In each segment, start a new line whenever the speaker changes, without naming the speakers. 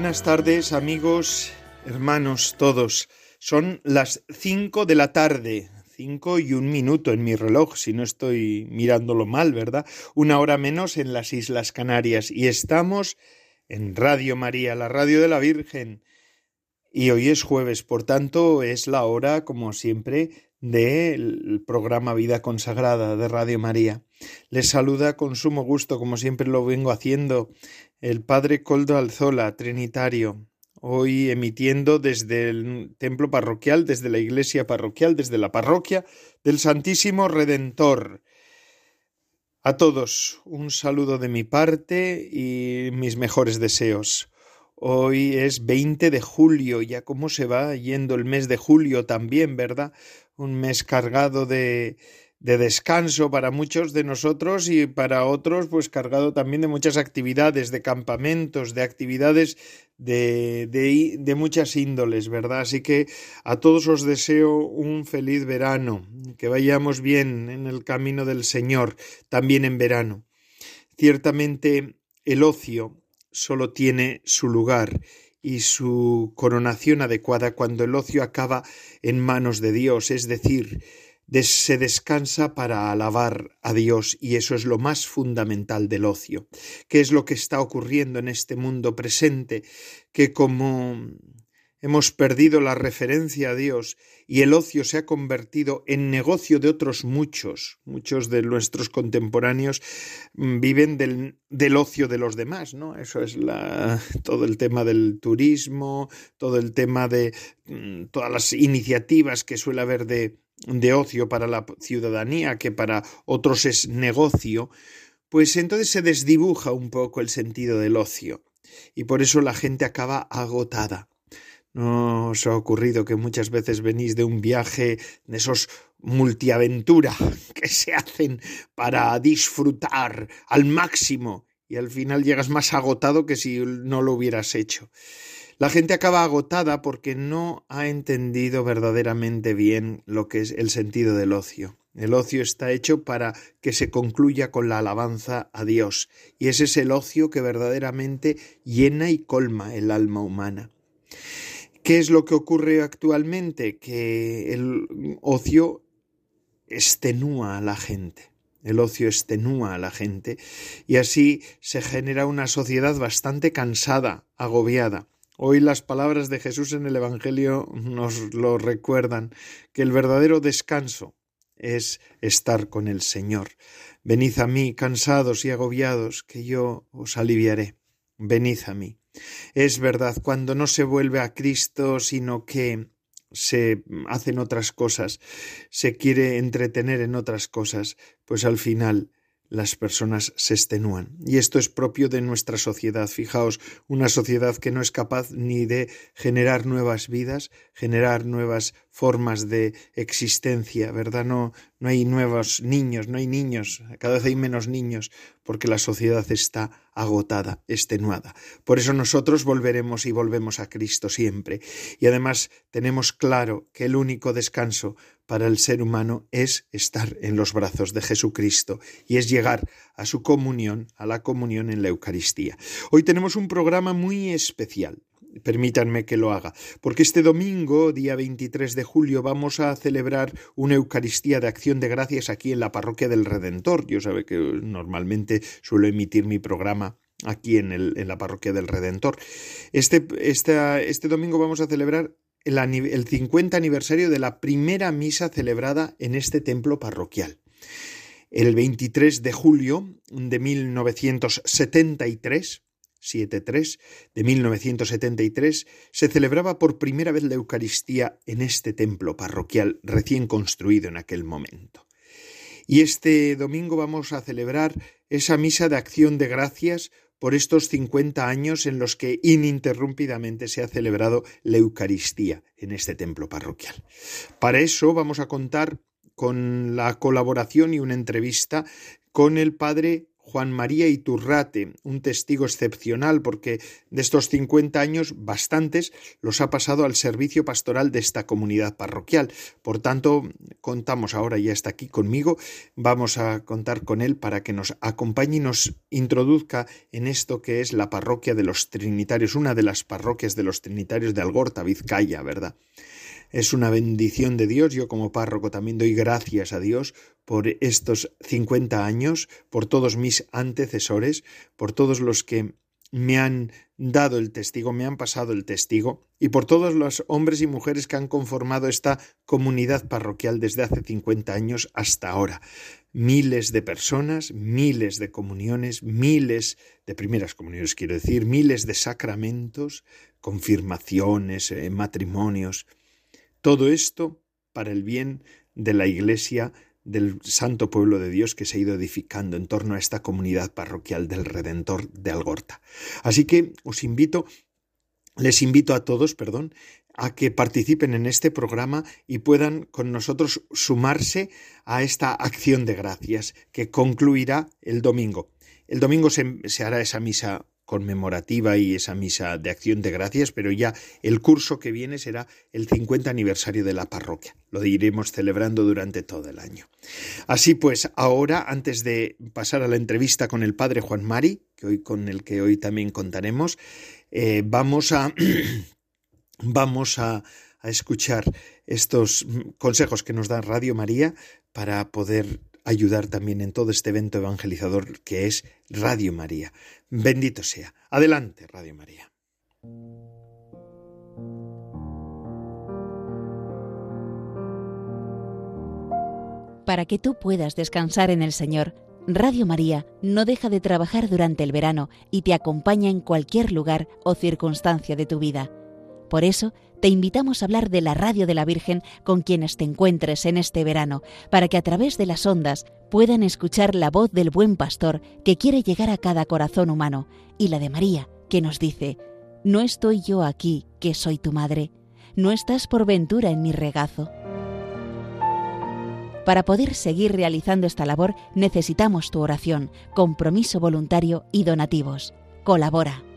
Buenas tardes amigos, hermanos todos. Son las cinco de la tarde, cinco y un minuto en mi reloj, si no estoy mirándolo mal, ¿verdad? Una hora menos en las Islas Canarias y estamos en Radio María, la radio de la Virgen. Y hoy es jueves, por tanto es la hora, como siempre, del programa Vida Consagrada de Radio María. Les saluda con sumo gusto, como siempre lo vengo haciendo, el Padre Coldo Alzola, Trinitario, hoy emitiendo desde el templo parroquial, desde la iglesia parroquial, desde la parroquia del Santísimo Redentor. A todos un saludo de mi parte y mis mejores deseos. Hoy es 20 de julio, ya cómo se va yendo el mes de julio también, ¿verdad? Un mes cargado de, de descanso para muchos de nosotros y para otros pues cargado también de muchas actividades, de campamentos, de actividades de, de, muchas índoles, ¿verdad? Así que a todos os deseo un feliz verano, que vayamos bien en el camino del Señor, también en verano. Ciertamente el ocio solo tiene su lugar y su coronación adecuada cuando el ocio acaba en manos de Dios, es decir, se descansa para alabar a Dios y eso es lo más fundamental del ocio. ¿Qué es lo que está ocurriendo en este mundo presente? Que como hemos perdido la referencia a Dios y el ocio se ha convertido en negocio de otros muchos, muchos de nuestros contemporáneos mm, viven del, del ocio de los demás, ¿no? Eso es todo el tema del turismo, todo el tema de mm, todas las iniciativas que suele haber de de ocio para la ciudadanía que para otros es negocio, pues entonces se desdibuja un poco el sentido del ocio y por eso la gente acaba agotada. ¿No os ha ocurrido que muchas veces venís de un viaje de esos multiaventura que se hacen para disfrutar al máximo y al final llegas más agotado que si no lo hubieras hecho? La gente acaba agotada porque no ha entendido verdaderamente bien lo que es el sentido del ocio. El ocio está hecho para que se concluya con la alabanza a Dios, y ese es el ocio que verdaderamente llena y colma el alma humana. ¿Qué es lo que ocurre actualmente? Que el ocio extenúa a la gente. El ocio extenúa a la gente y así se genera una sociedad bastante cansada, agobiada. Hoy las palabras de Jesús en el Evangelio nos lo recuerdan, que el verdadero descanso es estar con el Señor. Venid a mí, cansados y agobiados, que yo os aliviaré. Venid a mí. Es verdad, cuando no se vuelve a Cristo, sino que se hacen otras cosas, se quiere entretener en otras cosas, pues al final las personas se extenúan. Y esto es propio de nuestra sociedad. Fijaos, una sociedad que no es capaz ni de generar nuevas vidas, generar nuevas formas de existencia, ¿verdad? No, no hay nuevos niños, no hay niños, cada vez hay menos niños, porque la sociedad está agotada, extenuada. Por eso nosotros volveremos y volvemos a Cristo siempre. Y además tenemos claro que el único descanso para el ser humano es estar en los brazos de Jesucristo y es llegar a su comunión, a la comunión en la Eucaristía. Hoy tenemos un programa muy especial. Permítanme que lo haga, porque este domingo, día 23 de julio, vamos a celebrar una Eucaristía de acción de gracias aquí en la Parroquia del Redentor. Yo sabe que normalmente suelo emitir mi programa aquí en, el, en la Parroquia del Redentor. Este, este domingo vamos a celebrar el, el 50 aniversario de la primera misa celebrada en este templo parroquial. El 23 de julio de 1973, 73 de 1973, se celebraba por primera vez la Eucaristía en este templo parroquial recién construido en aquel momento. Y este domingo vamos a celebrar esa misa de acción de gracias por estos cincuenta años en los que ininterrumpidamente se ha celebrado la Eucaristía en este templo parroquial. Para eso vamos a contar con la colaboración y una entrevista con el padre Juan María Iturrate, un testigo excepcional porque de estos 50 años bastantes los ha pasado al servicio pastoral de esta comunidad parroquial. Por tanto, contamos ahora, ya está aquí conmigo, vamos a contar con él para que nos acompañe y nos introduzca en esto que es la parroquia de los Trinitarios, una de las parroquias de los Trinitarios de Algorta, Vizcaya, ¿verdad? Es una bendición de Dios. Yo como párroco también doy gracias a Dios por estos 50 años, por todos mis antecesores, por todos los que me han dado el testigo, me han pasado el testigo, y por todos los hombres y mujeres que han conformado esta comunidad parroquial desde hace 50 años hasta ahora. Miles de personas, miles de comuniones, miles de primeras comuniones, quiero decir, miles de sacramentos, confirmaciones, eh, matrimonios. Todo esto para el bien de la Iglesia del santo pueblo de Dios que se ha ido edificando en torno a esta comunidad parroquial del Redentor de Algorta. Así que os invito, les invito a todos, perdón, a que participen en este programa y puedan con nosotros sumarse a esta acción de gracias que concluirá el domingo. El domingo se, se hará esa misa conmemorativa y esa misa de acción de gracias, pero ya el curso que viene será el 50 aniversario de la parroquia. Lo iremos celebrando durante todo el año. Así pues, ahora, antes de pasar a la entrevista con el padre Juan Mari, que hoy, con el que hoy también contaremos, eh, vamos a vamos a, a escuchar estos consejos que nos da Radio María para poder ayudar también en todo este evento evangelizador que es Radio María. Bendito sea. Adelante, Radio María.
Para que tú puedas descansar en el Señor, Radio María no deja de trabajar durante el verano y te acompaña en cualquier lugar o circunstancia de tu vida. Por eso, te invitamos a hablar de la radio de la Virgen con quienes te encuentres en este verano, para que a través de las ondas puedan escuchar la voz del buen pastor que quiere llegar a cada corazón humano, y la de María, que nos dice, No estoy yo aquí, que soy tu madre, no estás por ventura en mi regazo. Para poder seguir realizando esta labor necesitamos tu oración, compromiso voluntario y donativos. Colabora.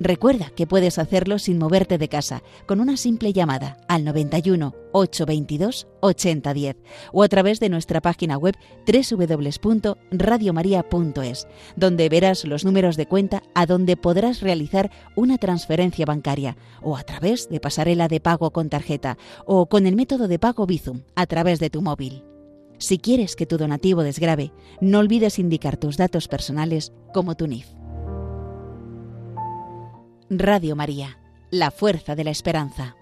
Recuerda que puedes hacerlo sin moverte de casa, con una simple llamada al 91 822 8010 o a través de nuestra página web www.radiomaria.es, donde verás los números de cuenta a donde podrás realizar una transferencia bancaria o a través de pasarela de pago con tarjeta o con el método de pago Bizum a través de tu móvil. Si quieres que tu donativo desgrabe, no olvides indicar tus datos personales como tu NIF. Radio María, la fuerza de la esperanza.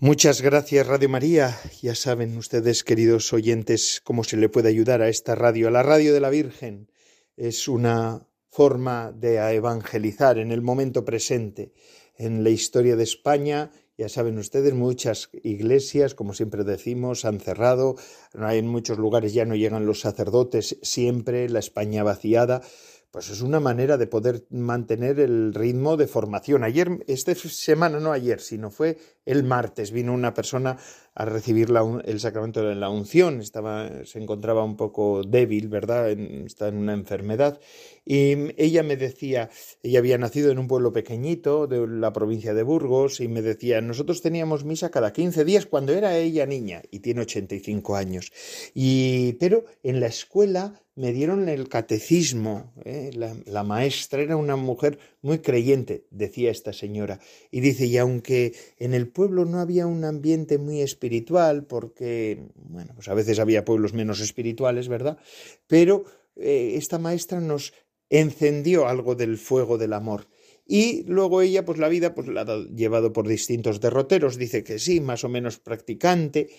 Muchas gracias Radio María. Ya saben ustedes, queridos oyentes, cómo se le puede ayudar a esta radio. La radio de la Virgen es una forma de evangelizar en el momento presente, en la historia de España ya saben ustedes, muchas iglesias, como siempre decimos, han cerrado. En muchos lugares ya no llegan los sacerdotes siempre, la España vaciada pues es una manera de poder mantener el ritmo de formación. Ayer, esta semana, no ayer, sino fue el martes, vino una persona a recibir el sacramento de la unción, estaba, se encontraba un poco débil, ¿verdad? está en una enfermedad. Y ella me decía, ella había nacido en un pueblo pequeñito de la provincia de Burgos, y me decía, nosotros teníamos misa cada 15 días cuando era ella niña, y tiene 85 años. Y, pero en la escuela me dieron el catecismo. ¿eh? La, maestra era una mujer muy creyente, decía esta señora. Y dice, y aunque en el pueblo no había un ambiente muy espiritual, porque, bueno, pues a veces había pueblos menos espirituales, ¿verdad? Pero eh, esta maestra nos encendió algo del fuego del amor. Y luego ella, pues la vida, pues la ha llevado por distintos derroteros. Dice que sí, más o menos practicante,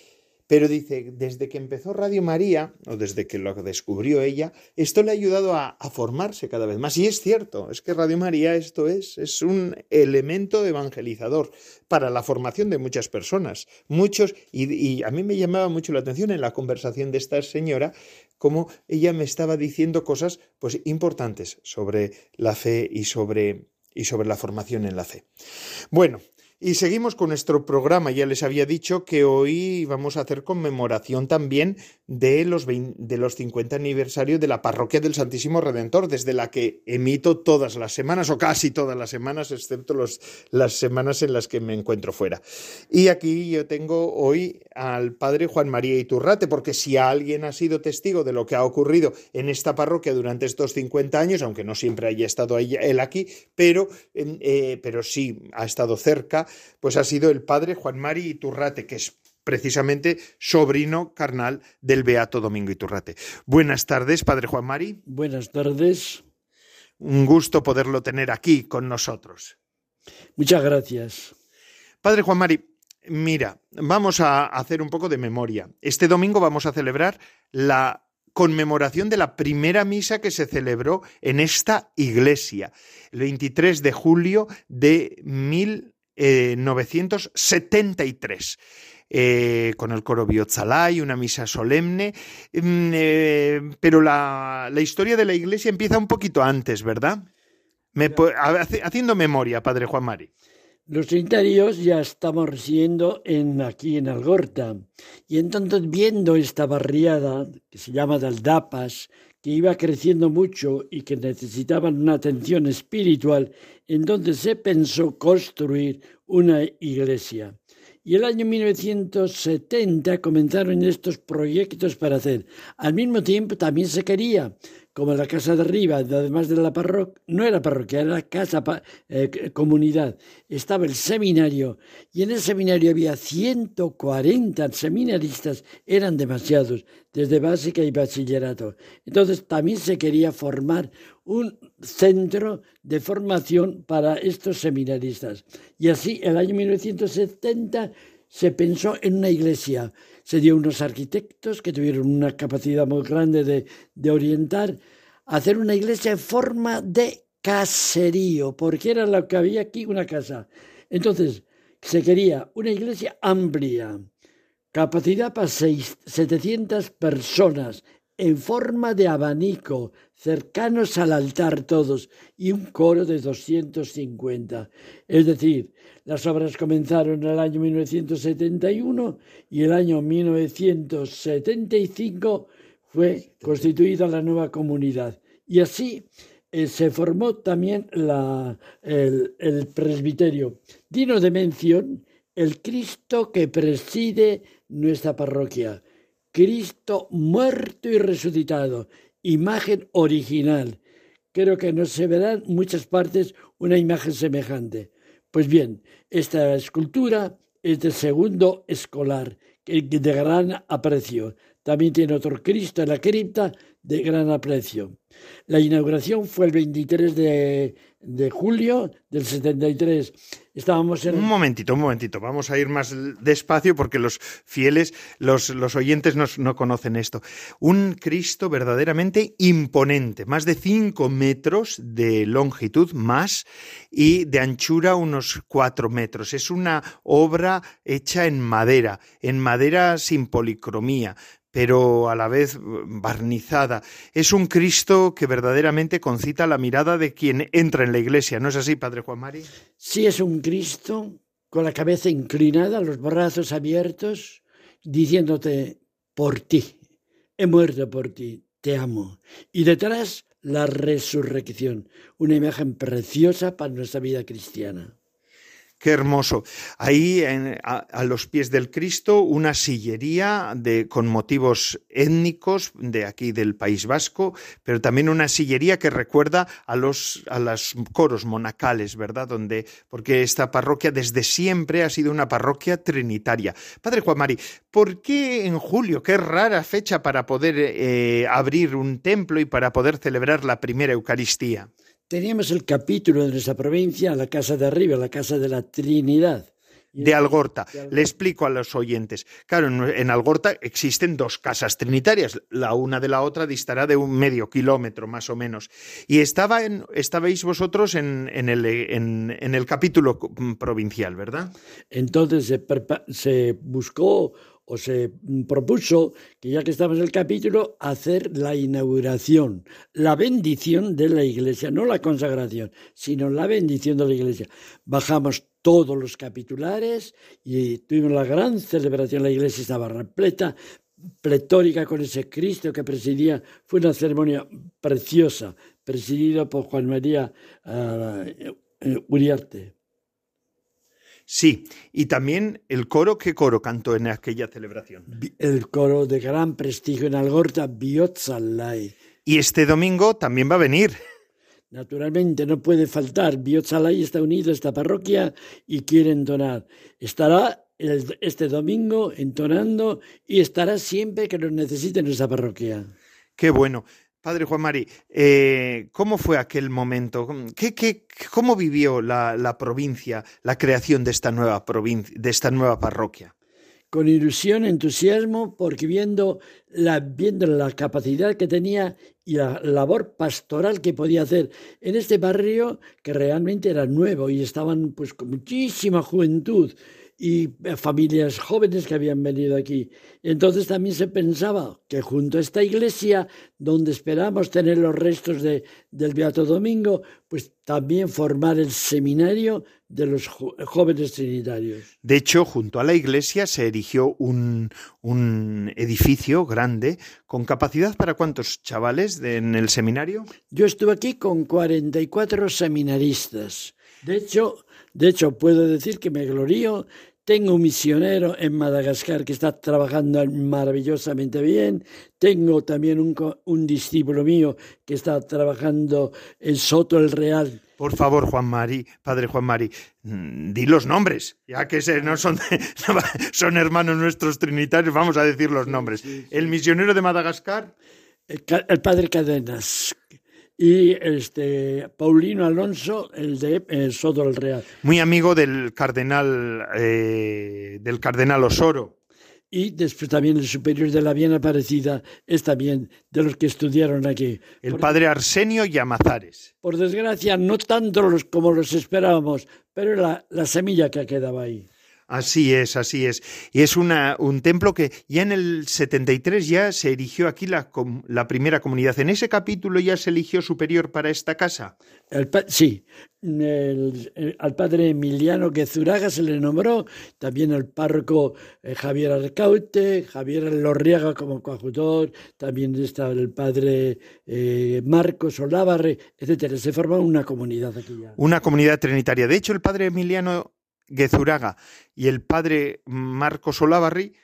Pero dice, desde que empezó Radio María, o desde que lo descubrió ella, esto le ha ayudado a, formarse cada vez más. Y es cierto, es que Radio María esto es, es un elemento evangelizador para la formación de muchas personas. Muchos, y, y a mí me llamaba mucho la atención en la conversación de esta señora, cómo ella me estaba diciendo cosas pues importantes sobre la fe y sobre y sobre la formación en la fe. Bueno, y seguimos con nuestro programa. Ya les había dicho que hoy vamos a hacer conmemoración también de los, de los 50 aniversarios de la Parroquia del Santísimo Redentor, desde la que emito todas las semanas, o casi todas las semanas, excepto los, las semanas en las que me encuentro fuera. Y aquí yo tengo hoy al Padre Juan María Iturrate, porque si alguien ha sido testigo de lo que ha ocurrido en esta parroquia durante estos 50 años, aunque no siempre haya estado él aquí, pero, eh, pero sí ha estado cerca, pues ha sido el padre Juan Mari Iturrate, que es precisamente sobrino carnal del Beato Domingo Iturrate. Buenas tardes, padre Juan Mari.
Buenas tardes.
Un gusto poderlo tener aquí con nosotros.
Muchas gracias.
Padre Juan Mari, mira, vamos a hacer un poco de memoria. Este domingo vamos a celebrar la conmemoración de la primera misa que se celebró en esta iglesia, el 23 de julio de 1973. Eh, con el coro Biotzalay, una misa solemne, mm, eh, pero la, historia de la iglesia empieza un poquito antes, ¿verdad? haciendo memoria, Padre Juan Mari.
Los trinitarios ya estamos residiendo en, aquí en Algorta y entonces viendo esta barriada que se llama de Aldapas, que iba creciendo mucho y que necesitaban una atención espiritual, entonces se pensó construir una iglesia. Y el año 1970 comenzaron estos proyectos para hacer. Al mismo tiempo también se quería como la casa de arriba, además de la parroquia, no era parroquia, era casa, eh, comunidad, estaba el seminario y en el seminario había 140 seminaristas, eran demasiados, desde básica y bachillerato. Entonces también se quería formar un centro de formación para estos seminaristas. Y así, el año 1970 se pensó en una iglesia se dio unos arquitectos que tuvieron una capacidad muy grande de, de orientar, hacer una iglesia en forma de caserío, porque era lo que había aquí, una casa. Entonces, se quería una iglesia amplia, capacidad para 700 personas, en forma de abanico, cercanos al altar todos, y un coro de 250. Es decir, las obras comenzaron en el año 1971 y el año 1975 fue constituida la nueva comunidad. Y así eh, se formó también el, el presbiterio. Dino de mención el Cristo que preside nuestra parroquia Cristo muerto y resucitado, imagen original. Creo que no se verá en muchas partes una imagen semejante. Pues bien, esta escultura es de segundo escolar, de gran aprecio. También tiene otro Cristo en la cripta de gran aprecio. La inauguración fue el 23 de, de julio del 73. Estábamos en...
Un momentito, un momentito. Vamos a ir más despacio porque los fieles, los, los oyentes no, no conocen esto. Un Cristo verdaderamente imponente, más de 5 metros de longitud más y de anchura unos 4 metros. Es una obra hecha en madera, en madera sin policromía, pero a la vez barnizada. Es un Cristo que verdaderamente concita la mirada de quien entra en la iglesia. ¿No es así, Padre Juan Mari?
Sí, es un Cristo con la cabeza inclinada, los brazos abiertos, diciéndote, por ti, he muerto por ti, te amo. Y detrás, la resurrección, una imagen preciosa para nuestra vida cristiana.
Qué hermoso. Ahí a, los pies del Cristo una sillería con motivos étnicos de aquí del País Vasco, pero también una sillería que recuerda a los, a coros monacales, ¿verdad? Donde, porque esta parroquia desde siempre ha sido una parroquia trinitaria. Padre Juan Mari, ¿por qué en julio? Qué rara fecha para poder eh, abrir un templo y para poder celebrar la primera Eucaristía.
Teníamos el capítulo de nuestra provincia, la casa de arriba, la casa de la Trinidad.
de Algorta. Le explico a los oyentes. Claro, en, Algorta existen dos casas trinitarias. La una de la otra distará de un medio kilómetro más o menos. Y estaba en, estabais vosotros en, el, en, el capítulo provincial, ¿verdad?
Entonces se, se buscó o se propuso que ya que estamos en el capítulo, hacer la inauguración, la bendición de la iglesia, no la consagración, sino la bendición de la iglesia. Bajamos todos los capitulares y tuvimos la gran celebración, la iglesia estaba repleta, pletórica con ese Cristo que presidía, fue una ceremonia preciosa, presidida por Juan María uh, Uriarte.
Sí, y también el coro, ¿qué coro cantó en aquella celebración?
El coro de gran prestigio en Algorta, Biotzalai.
Y este domingo también va a venir.
Naturalmente, no puede faltar. Biotzalai está unido a esta parroquia y quiere entonar. Estará este domingo entonando y estará siempre que lo necesite en esa parroquia.
Qué bueno. Padre Juan Mari, eh, ¿cómo fue aquel momento? ¿Qué, cómo vivió la, provincia la creación de esta nueva provincia, de esta nueva parroquia?
Con ilusión, entusiasmo, porque viendo la, viendo la capacidad que tenía y la labor pastoral que podía hacer en este barrio que realmente era nuevo y estaban pues con muchísima juventud y familias jóvenes que habían venido aquí. Entonces también se pensaba que junto a esta iglesia, donde esperamos tener los restos de, del Beato Domingo, pues también formar el seminario de los jóvenes trinitarios.
De hecho, junto a la iglesia se erigió un, un edificio grande con capacidad para cuántos chavales en el seminario?
Yo estuve aquí con 44 seminaristas. De hecho, de hecho, puedo decir que me glorío tengo un misionero en Madagascar que está trabajando maravillosamente bien. Tengo también un, discípulo mío que está trabajando en Soto el Real.
Por favor, Juan Mari, padre Juan Mari, mm, di los nombres, ya que no son, son hermanos nuestros trinitarios, vamos a decir los nombres. El misionero de Madagascar.
el padre Cadenas, y este Paulino Alonso, el de el Soto del Real.
Muy amigo del cardenal eh, del cardenal Osoro.
Y después también el superior de la Bien Aparecida es también de los que estudiaron aquí.
El padre Arsenio Llamazares.
Por desgracia, no tanto los, como los esperábamos, pero la, la semilla que quedado ahí.
Así es, así es. Y es una, un templo que ya en el 73 ya se erigió aquí la, la primera comunidad. ¿En ese capítulo ya se eligió superior para esta casa?
sí, al padre Emiliano Quezuraga se le nombró, también el párroco eh, Javier Arcaute, Javier Lorriaga como coadjutor, también está el padre eh, Marcos Olávarre, etcétera. Se forma una comunidad aquí ya.
Una comunidad trinitaria. De hecho, el padre Emiliano Gezuraga y el padre Marcos Olavarri,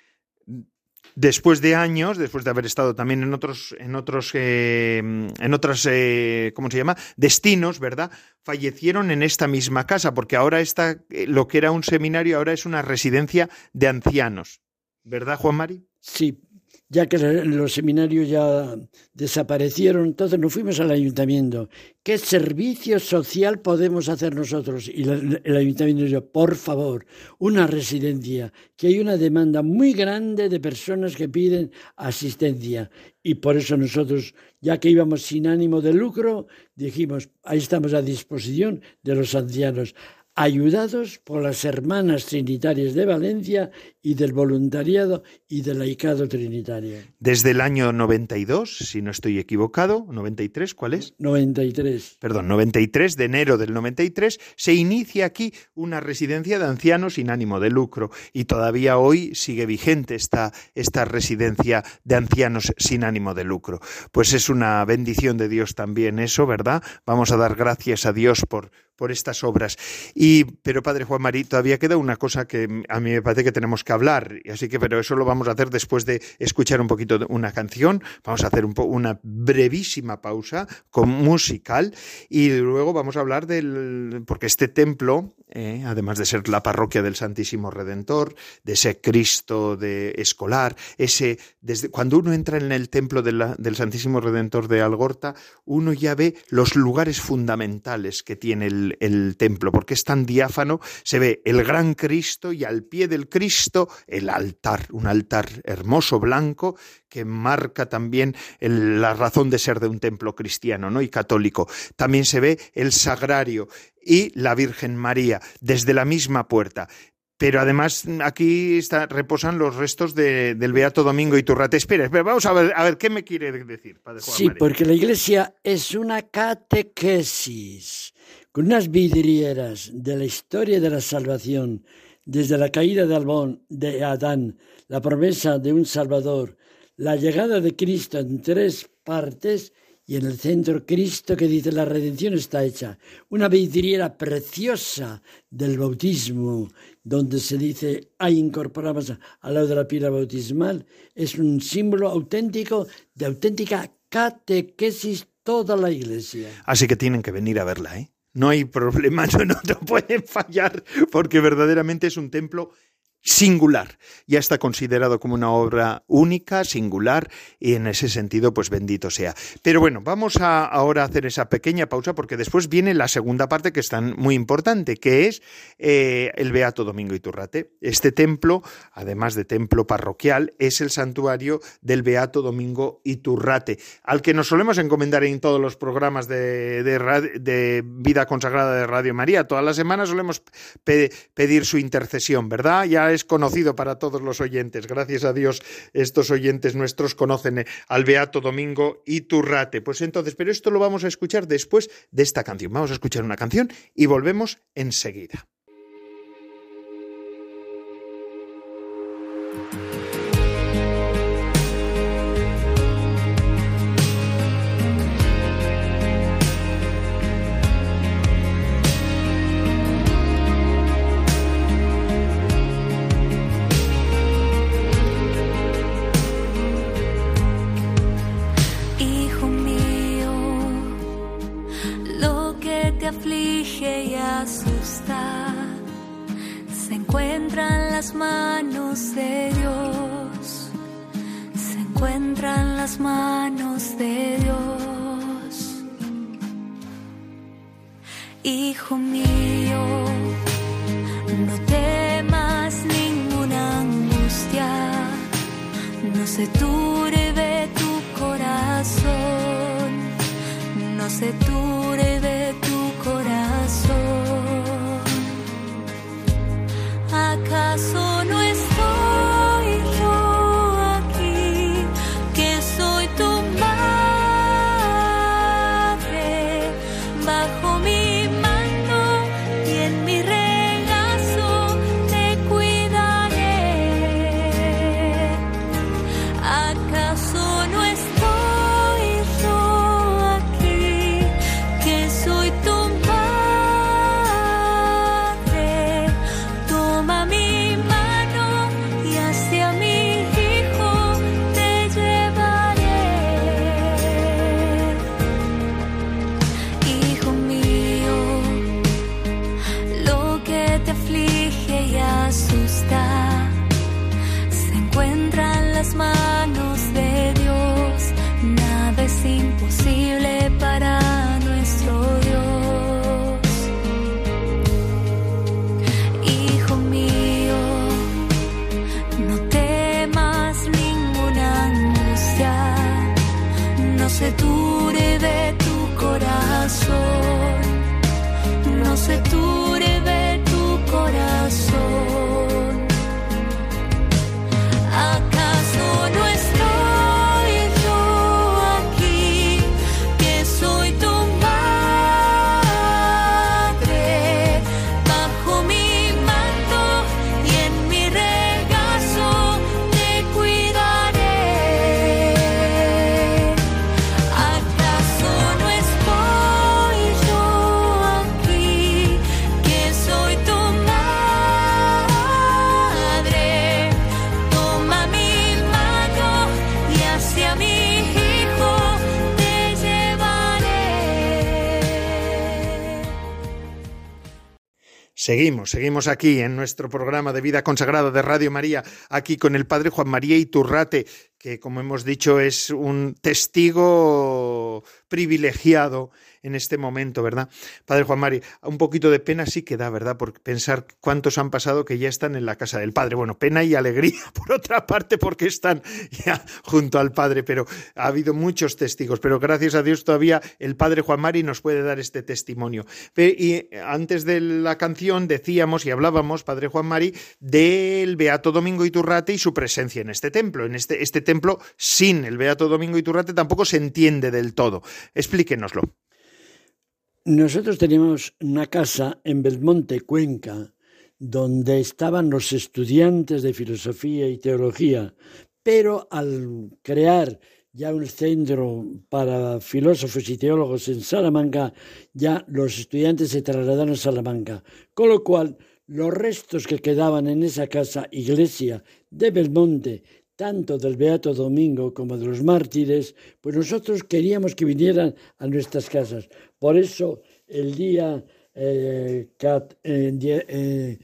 después de años, después de haber estado también en otros, en otros, eh, en otras, eh, ¿cómo se llama? Destinos, ¿verdad? Fallecieron en esta misma casa, porque ahora está, eh, lo que era un seminario, ahora es una residencia de ancianos, ¿verdad, Juan Mari?
Sí, ya que los seminarios ya desaparecieron, entonces nos fuimos al ayuntamiento. ¿Qué servicio social podemos hacer nosotros? Y el ayuntamiento dijo, por favor, una residencia, que hay una demanda muy grande de personas que piden asistencia. Y por eso nosotros, ya que íbamos sin ánimo de lucro, dijimos, ahí estamos a disposición de los ancianos ayudados por las hermanas trinitarias de Valencia y del voluntariado y del laicado trinitario.
Desde el año 92, si no estoy equivocado, 93, ¿cuál es?
93.
Perdón, 93 de enero del 93 se inicia aquí una residencia de ancianos sin ánimo de lucro y todavía hoy sigue vigente esta, esta residencia de ancianos sin ánimo de lucro. Pues es una bendición de Dios también eso, ¿verdad? Vamos a dar gracias a Dios por por estas obras. Y, pero Padre Juan Marí, todavía queda una cosa que a mí me parece que tenemos que hablar. Así que, pero eso lo vamos a hacer después de escuchar un poquito de una canción. Vamos a hacer un una brevísima pausa con musical y luego vamos a hablar del, porque este templo, eh, además de ser la parroquia del Santísimo Redentor, de ese Cristo de escolar, ese, desde cuando uno entra en el templo del Santísimo Redentor de Algorta, uno ya ve los lugares fundamentales que tiene el, el templo, porque es tan diáfano, se ve el gran Cristo y al pie del Cristo el altar, un altar hermoso, blanco, que marca también la razón de ser de un templo cristiano ¿no? y católico. También se ve el sagrario y la Virgen María desde la misma puerta. Pero además aquí reposan los restos del Beato Domingo Iturrate. Espera, espera, vamos a ver, a ver qué me quiere decir.
Padre Juan sí, porque la iglesia es una catequesis con unas vidrieras de la historia de la salvación, desde la caída de, Albón, de Adán, la promesa de un Salvador, la llegada de Cristo en tres partes y en el centro Cristo que dice la redención está hecha. Una vidriera preciosa del bautismo, donde se dice hay incorporamos al lado de la pila bautismal, es un símbolo auténtico de auténtica catequesis toda la iglesia.
Así que tienen que venir a verla, ¿eh? No hay problema, no, no, pueden fallar, porque verdaderamente es un templo singular. Ya está considerado como una obra única, singular, y en ese sentido, pues bendito sea. Pero bueno, vamos a ahora hacer esa pequeña pausa porque después viene la segunda parte que es tan muy importante, que es eh, el Beato Domingo Iturrate. Este templo, además de templo parroquial, es el santuario del Beato Domingo Iturrate, al que nos solemos encomendar en todos los programas de, de, vida consagrada de Radio María. Todas las semanas solemos pedir su intercesión, ¿verdad? Ya es conocido para todos los oyentes. Gracias a Dios, estos oyentes nuestros conocen eh, al Beato Domingo y Turrate. Pues entonces, pero esto lo vamos a escuchar después de esta canción. Vamos a escuchar una canción y volvemos enseguida.
las manos de Dios. Hijo mío, no temas ninguna angustia, no sé tú.
Seguimos, seguimos aquí en nuestro programa de vida consagrada de Radio María, aquí con el Padre Juan María Iturrate, que como hemos dicho es un testigo privilegiado en este momento, ¿verdad? Padre Juan Mari, un poquito de pena sí que da, ¿verdad? Por pensar cuántos han pasado que ya están en la casa del Padre. Bueno, pena y alegría, por otra parte, porque están ya junto al Padre, pero ha habido muchos testigos, pero gracias a Dios todavía el Padre Juan Mari nos puede dar este testimonio. Y antes de la canción decíamos y hablábamos, Padre Juan Mari, del Beato Domingo Iturrate y su presencia en este templo. En este, este templo, sin el Beato Domingo Iturrate, tampoco se entiende del todo. Explíquenoslo.
Nosotros teníamos una casa en Belmonte, Cuenca, donde estaban los estudiantes de filosofía y teología, pero al crear ya un centro para filósofos y teólogos en Salamanca, ya los estudiantes se trasladaron a Salamanca, con lo cual los restos que quedaban en esa casa iglesia de Belmonte tanto del Beato Domingo como de los mártires, pues nosotros queríamos que vinieran a nuestras casas. Por eso, el día eh, cat, eh,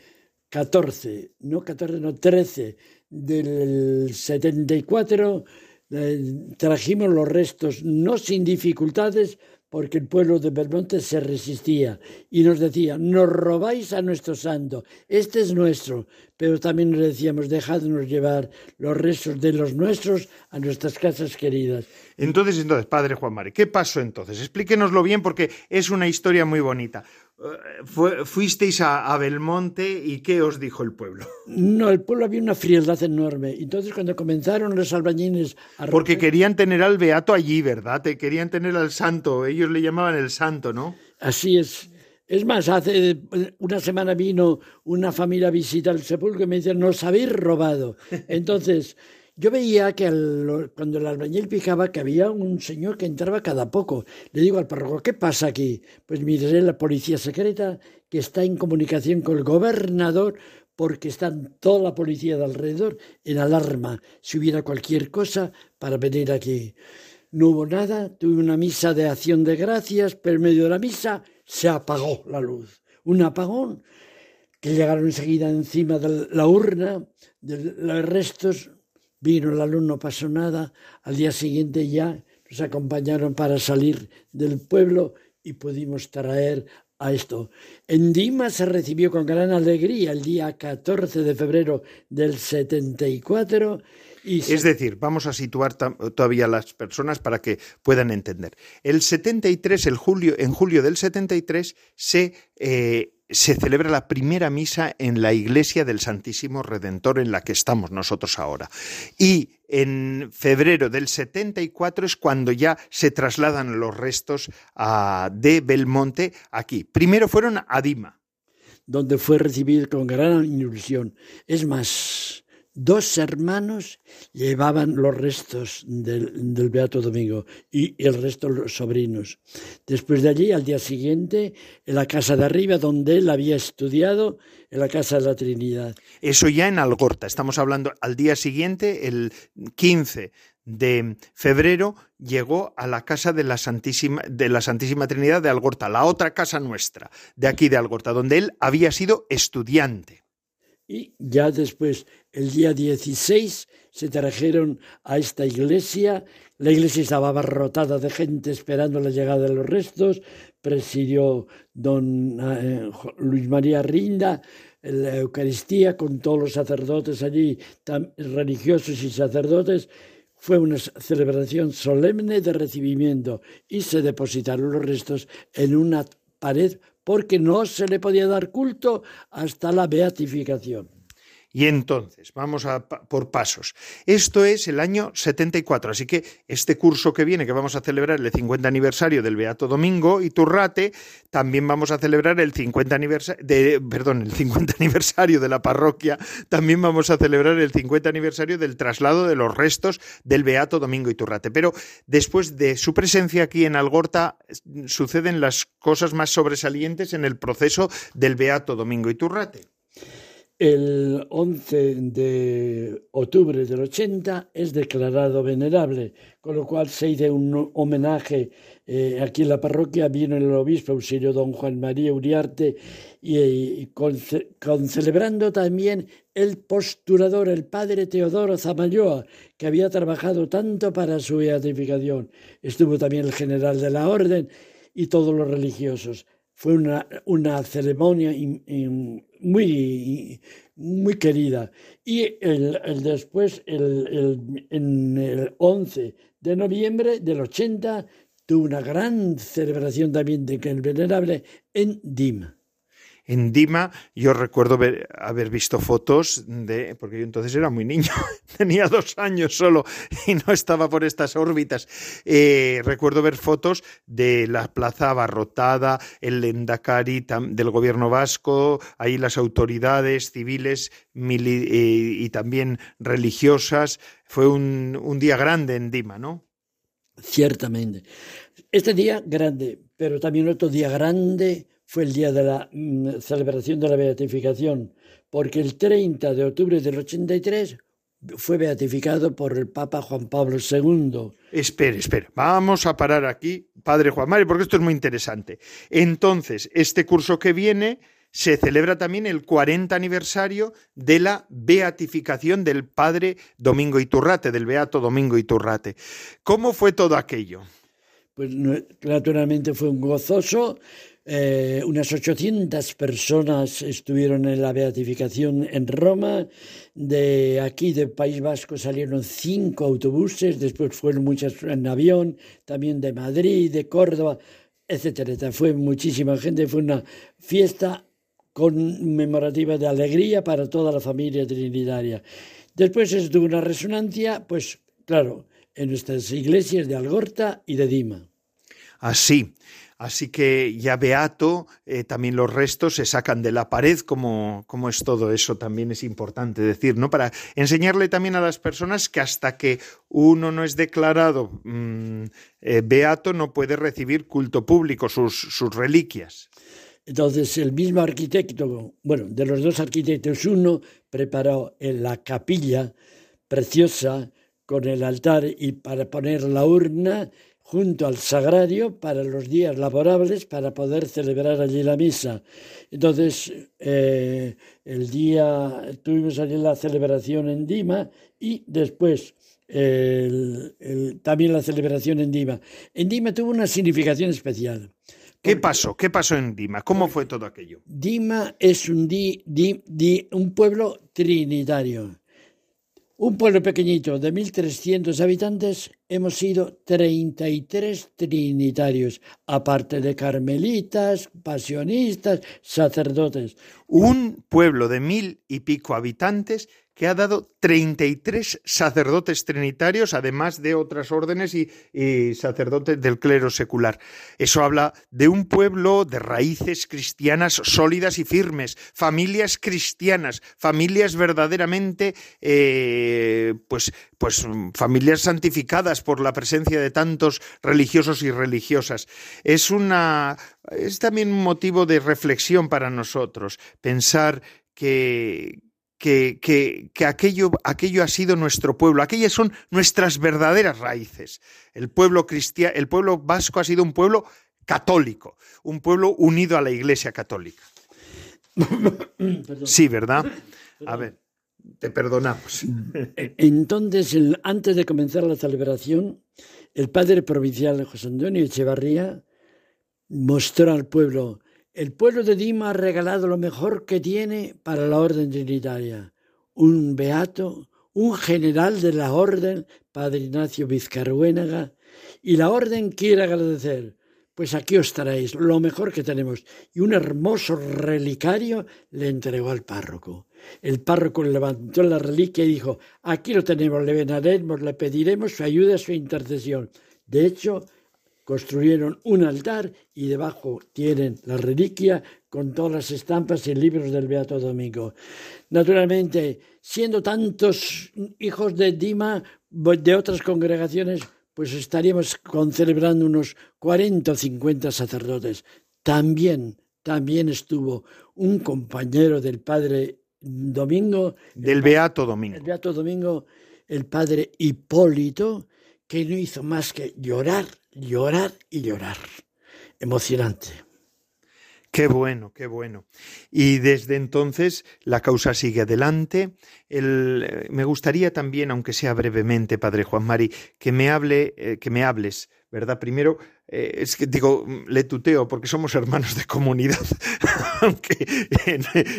14, eh, no 14, no 13 del 74, eh, trajimos los restos, no sin dificultades, porque el pueblo de Belmonte se resistía y nos decía, nos robáis a nuestro santo, este es nuestro, pero también nos decíamos, dejadnos llevar los restos de los nuestros a nuestras casas queridas.
Entonces, entonces, padre Juan Mari, ¿qué pasó entonces? Explíquenoslo bien porque es una historia muy bonita. Eh, fuisteis a, Belmonte y ¿qué os dijo el pueblo?
No, el pueblo había una frialdad enorme. Entonces cuando comenzaron los albañines
a... Porque querían tener al beato allí, ¿verdad? Te querían tener al santo. Ellos le llamaban el santo, ¿no?
Así es. Es más, hace una semana vino una familia a visitar el sepulcro y me decían, nos habéis robado. Entonces... Yo veía que cuando el albañil fijaba que había un señor que entraba cada poco. Le digo al párroco, ¿qué pasa aquí? Pues mire, la policía secreta que está en comunicación con el gobernador porque están toda la policía de alrededor en alarma si hubiera cualquier cosa para venir aquí. No hubo nada, tuve una misa de acción de gracias, pero en medio de la misa se apagó la luz. Un apagón que llegaron enseguida encima de la urna de los restos Vino la luz, no pasó nada. Al día siguiente ya nos acompañaron para salir del pueblo y pudimos traer a esto. En Dima se recibió con gran alegría el día 14 de febrero del 74.
Y Es decir, vamos a situar todavía las personas para que puedan entender. El 73, el julio, en julio del 73, se eh, se celebra la primera misa en la iglesia del Santísimo Redentor en la que estamos nosotros ahora. Y en febrero del 74 es cuando ya se trasladan los restos de Belmonte aquí. Primero fueron a Dima.
Donde fue recibido con gran ilusión. Es más, dos hermanos llevaban los restos del, Beato Domingo y el resto los sobrinos. Después de allí, al día siguiente, en la casa de arriba, donde él había estudiado, en la casa de la Trinidad.
Eso ya en Algorta. Estamos hablando al día siguiente, el 15 de febrero, llegó a la casa de la Santísima, de la Santísima Trinidad de Algorta, la otra casa nuestra, de aquí de Algorta, donde él había sido estudiante.
Y ya después, el día 16, se trajeron a esta iglesia. La iglesia estaba abarrotada de gente esperando la llegada de los restos. Presidió don eh, Luis María Rinda la Eucaristía con todos los sacerdotes allí, religiosos y sacerdotes. Fue una celebración solemne de recibimiento y se depositaron los restos en una pared porque no se le podía dar culto hasta la beatificación.
Y entonces, vamos a, por pasos. Esto es el año 74, así que este curso que viene, que vamos a celebrar el 50 aniversario del Beato Domingo y Turrate, también vamos a celebrar el 50 aniversario, de, perdón, el 50 aniversario de la parroquia, también vamos a celebrar el 50 aniversario del traslado de los restos del Beato Domingo y Turrate. Pero después de su presencia aquí en Algorta, suceden las cosas más sobresalientes en el proceso del Beato Domingo y Turrate.
El 11 de octubre del 80 es declarado venerable, con lo cual se hizo un homenaje eh, aquí en la parroquia, vino el obispo auxilio don Juan María Uriarte y, con, celebrando también el postulador, el padre Teodoro Zamayoa, que había trabajado tanto para su beatificación. Estuvo también el general de la orden y todos los religiosos. Fue una, una ceremonia muy, muy querida. Y el, después, el, en el 11 de noviembre del 80, tuvo una gran celebración también de que el venerable en Dima
en Dima yo recuerdo haber visto fotos de, porque yo entonces era muy niño, tenía dos años solo y no estaba por estas órbitas. Eh, recuerdo ver fotos de la plaza abarrotada, el Lendakari del gobierno vasco, ahí las autoridades civiles eh, y también religiosas. Fue un, un día grande en Dima, ¿no?
Ciertamente. Este día grande, pero también otro día grande fue el día de la mm, celebración de la beatificación, porque el 30 de octubre del 83 fue beatificado por el Papa Juan Pablo II.
Espere, espere, vamos a parar aquí, Padre Juan Mario, porque esto es muy interesante. Entonces, este curso que viene se celebra también el 40 aniversario de la beatificación del Padre Domingo Iturrate, del Beato Domingo Iturrate. ¿Cómo fue todo aquello?
Pues naturalmente fue un gozoso, eh, unas 800 personas estuvieron en la beatificación en Roma. De aquí, del País Vasco, salieron cinco autobuses, después fueron muchas en avión, también de Madrid, de Córdoba, etcétera. Fue muchísima gente, fue una fiesta conmemorativa de alegría para toda la familia trinitaria. Después estuvo una resonancia, pues claro, en nuestras iglesias de Algorta y de Dima.
Así. Así que ya beato, eh, también los restos se sacan de la pared, como, es todo eso, también es importante decir, ¿no? Para enseñarle también a las personas que hasta que uno no es declarado mm, eh, beato no puede recibir culto público, sus, sus reliquias.
Entonces, el mismo arquitecto, bueno, de los dos arquitectos, uno preparó en la capilla preciosa con el altar y para poner la urna junto al sagrario para los días laborables para poder celebrar allí la misa. Entonces, eh, el día, tuvimos allí la celebración en Dima y después también la celebración en Dima. En Dima tuvo una significación especial.
¿Qué pasó? ¿Qué pasó en Dima? ¿Cómo fue todo aquello?
Dima es un, un pueblo trinitario. Un pueblo pequeñito de 1.300 habitantes, hemos sido 33 trinitarios, aparte de carmelitas, pasionistas, sacerdotes.
Un pueblo de mil y pico habitantes que ha dado 33 sacerdotes trinitarios, además de otras órdenes y, sacerdotes del clero secular. Eso habla de un pueblo de raíces cristianas sólidas y firmes, familias cristianas, familias verdaderamente, eh, pues, pues familias santificadas por la presencia de tantos religiosos y religiosas. Es una, es también un motivo de reflexión para nosotros pensar que que, aquello, aquello ha sido nuestro pueblo, aquellas son nuestras verdaderas raíces. El pueblo cristiano, el pueblo vasco ha sido un pueblo católico, un pueblo unido a la Iglesia católica. Sí, ¿verdad? A ver, te perdonamos.
Entonces, antes de comenzar la celebración, el padre provincial José Antonio Echevarría mostró al pueblo el pueblo de Dima ha regalado lo mejor que tiene para la orden trinitaria. Un beato, un general de la orden, Padre Ignacio Vizcarruénaga, y la orden quiere agradecer. Pues aquí os traéis lo mejor que tenemos. Y un hermoso relicario le entregó al párroco. El párroco levantó la reliquia y dijo, aquí lo tenemos, le venaremos, le pediremos su ayuda, su intercesión. De hecho, construyeron un altar y debajo tienen la reliquia con todas las estampas y libros del Beato Domingo. Naturalmente, siendo tantos hijos de Dima, de otras congregaciones, pues estaríamos celebrando unos 40 o 50 sacerdotes. También, también estuvo un compañero del padre domingo.
Del Beato Domingo.
El Beato Domingo, el padre Hipólito, que no hizo más que llorar, llorar y llorar. Emocionante.
Qué bueno, qué bueno. Y desde entonces la causa sigue adelante. El, me gustaría también, aunque sea brevemente, Padre Juan Mari, que me hable, eh, que me hables, ¿verdad? Primero eh, es que digo, le tuteo porque somos hermanos de comunidad,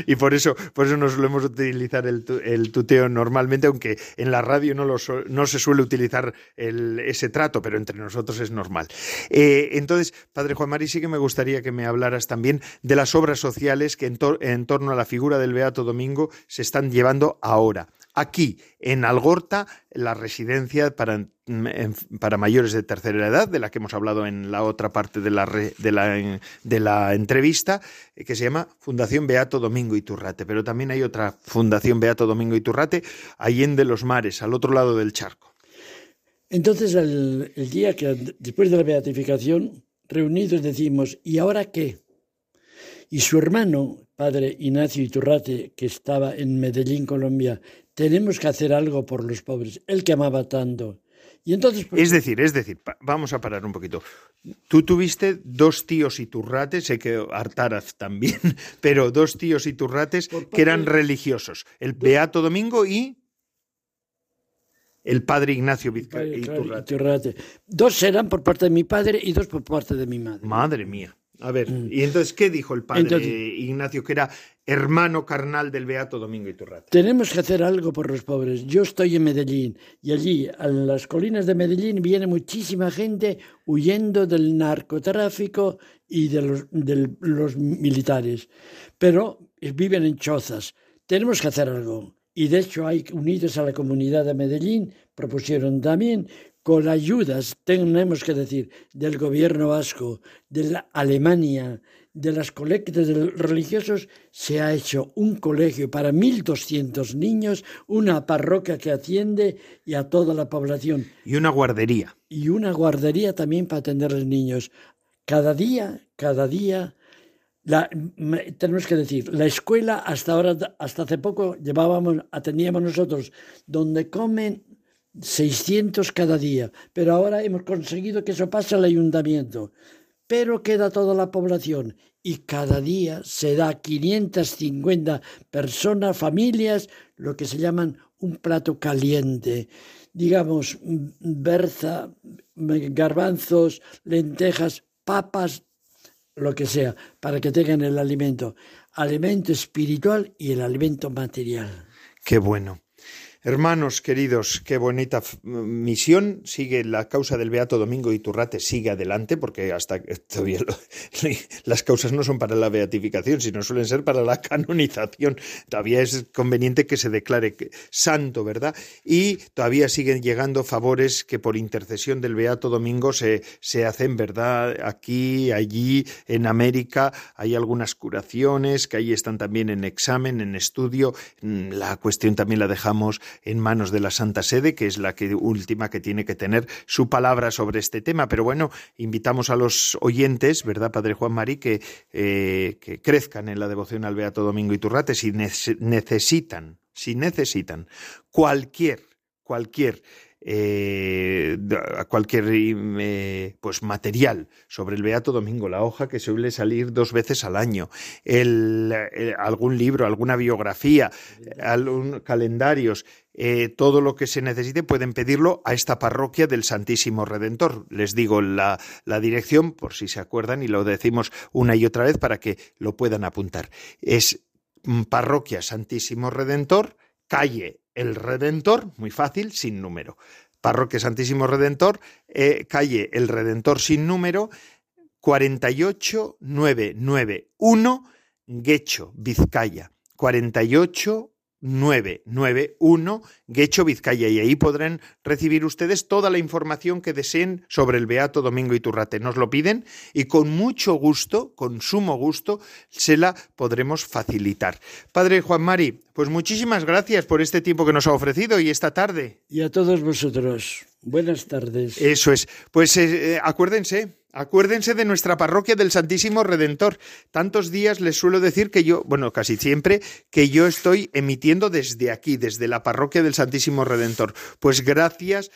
y por eso, por eso no solemos utilizar el, tuteo normalmente, aunque en la radio no, no se suele utilizar ese trato, pero entre nosotros es normal. Eh, entonces, Padre Juan Mari, sí que me gustaría que me hablaras también de las obras sociales que en torno a la figura del Beato Domingo se están llevando ahora aquí en Algorta, la residencia para, para, mayores de tercera edad, de la que hemos hablado en la otra parte de la, de la, entrevista, eh, que se llama Fundación Beato Domingo Iturrate. Pero también hay otra Fundación Beato Domingo Iturrate, de los Mares, al otro lado del charco.
Entonces, el día que después de la beatificación, reunidos decimos, ¿y ahora qué? Y su hermano, padre Ignacio Iturrate, que estaba en Medellín, Colombia, tenemos que hacer algo por los pobres, el que amaba tanto. Y entonces,
pues, Es decir, es decir, vamos a parar un poquito. Tú tuviste dos tíos y turrates, sé que Artaraz también, pero dos tíos y turrates que eran religiosos, el Beato Domingo y el padre Ignacio Iturrate.
Dos eran por parte de mi padre y dos por parte de mi madre.
Madre mía. A ver, mm. ¿y entonces qué dijo el padre Ignacio, que era hermano carnal del Beato Domingo Iturrate?
Tenemos que hacer algo por los pobres. Yo estoy en Medellín y allí, en las colinas de Medellín, viene muchísima gente huyendo del narcotráfico y de los, de los militares. Pero viven en chozas. Tenemos que hacer algo. Y de hecho hay unidos a la comunidad de Medellín, propusieron también con ayudas, tenemos que decir, del gobierno vasco, de la Alemania, de las colectas de religiosos, se ha hecho un colegio para 1.200 niños, una parroquia que atiende y a toda la población.
Y una guardería.
Y una guardería también para atender a los niños. Cada día, cada día, tenemos que decir, la escuela hasta ahora, hasta hace poco llevábamos, atendíamos nosotros, donde comen 600 cada día, pero ahora hemos conseguido que eso pase al ayuntamiento. Pero queda toda la población y cada día se da a 550 personas, familias, lo que se llaman un plato caliente. Digamos, berza, garbanzos, lentejas, papas, lo que sea, para que tengan el alimento. Alimento espiritual y el alimento material.
Qué bueno. Hermanos queridos, qué bonita misión. Sigue la causa del Beato Domingo Iturrate, sigue adelante, porque hasta todavía las causas no son para la beatificación, sino suelen ser para la canonización. Todavía es conveniente que se declare santo, ¿verdad? Y todavía siguen llegando favores que por intercesión del Beato Domingo se, se hacen, ¿verdad? Aquí, allí, en América, hay algunas curaciones que ahí están también en examen, en estudio. Mm, la cuestión también la dejamos en manos de la Santa Sede, que es la última que tiene que tener su palabra sobre este tema. Pero bueno, invitamos a los oyentes, ¿verdad, Padre Juan Marí, que, eh, que crezcan en la devoción al Beato Domingo Iturrate si necesitan, si necesitan cualquier, cualquier eh, a cualquier eh, pues material sobre el Beato Domingo, la hoja que suele salir dos veces al año, el, algún libro, alguna biografía, algún, calendarios, eh, todo lo que se necesite pueden pedirlo a esta parroquia del Santísimo Redentor. Les digo la, la dirección por si se acuerdan y lo decimos una y otra vez para que lo puedan apuntar. Es mm, parroquia Santísimo Redentor, calle el Redentor, muy fácil, sin número. Parroquia Santísimo Redentor, eh, calle El Redentor sin número, 48991, Guecho, Vizcaya. 48 991 Guecho Vizcaya y ahí podrán recibir ustedes toda la información que deseen sobre el Beato Domingo Iturrate. Nos lo piden y con mucho gusto, con sumo gusto, se la podremos facilitar. Padre Juan Mari, pues muchísimas gracias por este tiempo que nos ha ofrecido y esta tarde.
Y a todos vosotros, buenas tardes.
Eso es. Pues eh, acuérdense, Acuérdense de nuestra parroquia del Santísimo Redentor. Tantos días les suelo decir que yo, bueno, casi siempre, que yo estoy emitiendo desde aquí, desde la parroquia del Santísimo Redentor. Pues gracias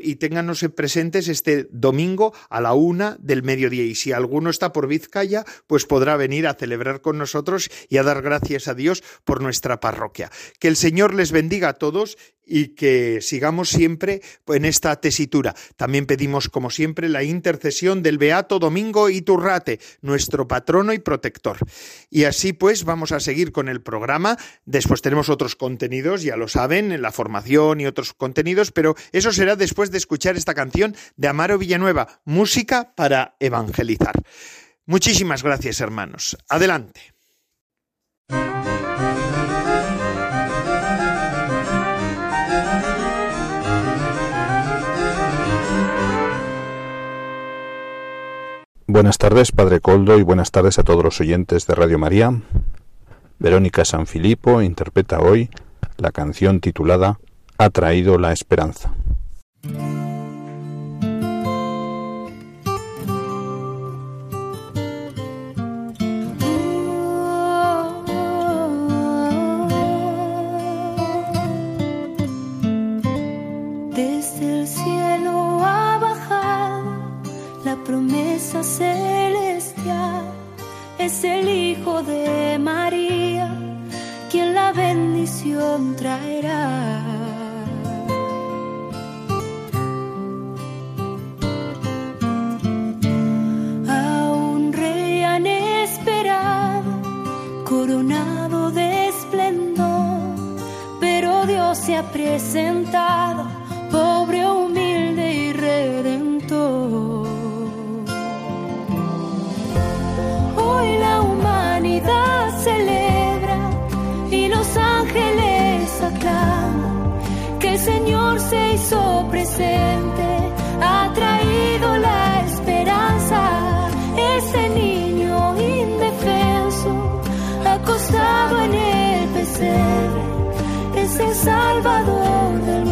y ténganos presentes este domingo a la una del mediodía. Y si alguno está por Vizcaya, pues podrá venir a celebrar con nosotros y a dar gracias a Dios por nuestra parroquia. Que el Señor les bendiga a todos y que sigamos siempre en esta tesitura. También pedimos, como siempre, la intercesión del Beato Domingo Iturrate, nuestro patrono y protector. Y así pues vamos a seguir con el programa. Después tenemos otros contenidos, ya lo saben, en la formación y otros contenidos, pero eso será después de escuchar esta canción de Amaro Villanueva, música para evangelizar. Muchísimas gracias, hermanos. Adelante.
Buenas tardes, Padre Coldo, y buenas tardes a todos los oyentes de Radio María. Verónica Sanfilippo interpreta hoy la canción titulada Ha traído la esperanza.
Celestial. Es el Hijo de María quien la bendición traerá. se ha presentado, pobre, humilde y redentor. La humanidad celebra y los ángeles aclaman que el Señor se hizo presente, ha traído la esperanza, ese niño indefenso acostado en el pesebre es el Salvador del mundo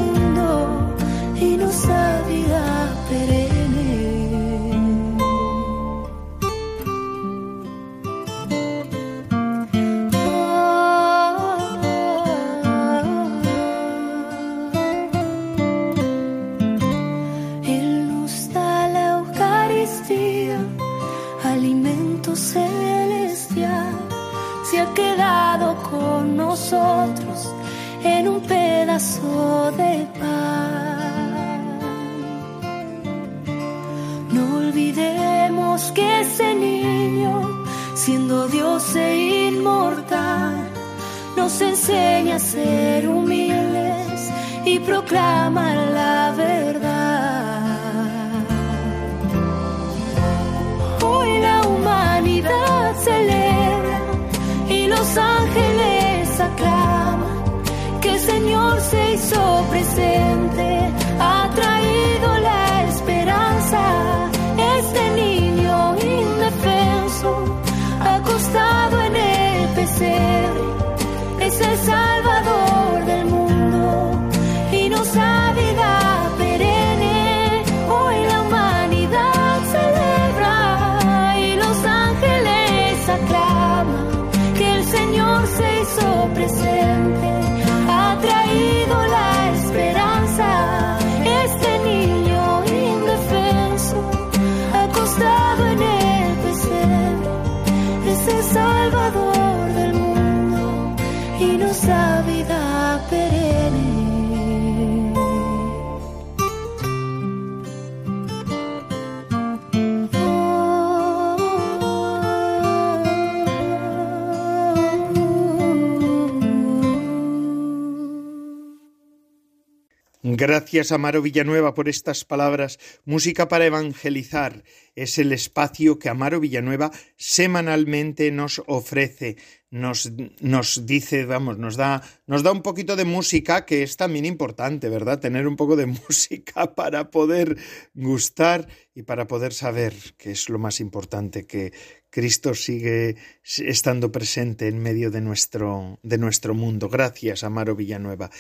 Gracias, Amaro Villanueva, por estas palabras. Música para evangelizar es el espacio que Amaro Villanueva semanalmente nos ofrece nos, nos dice, vamos, nos da, nos da un poquito de música, que es también importante, ¿verdad? Tener un poco de música para poder gustar y para poder saber, que es lo más importante, que, Cristo sigue estando presente en medio de nuestro, de nuestro mundo. Gracias, Amaro Villanueva.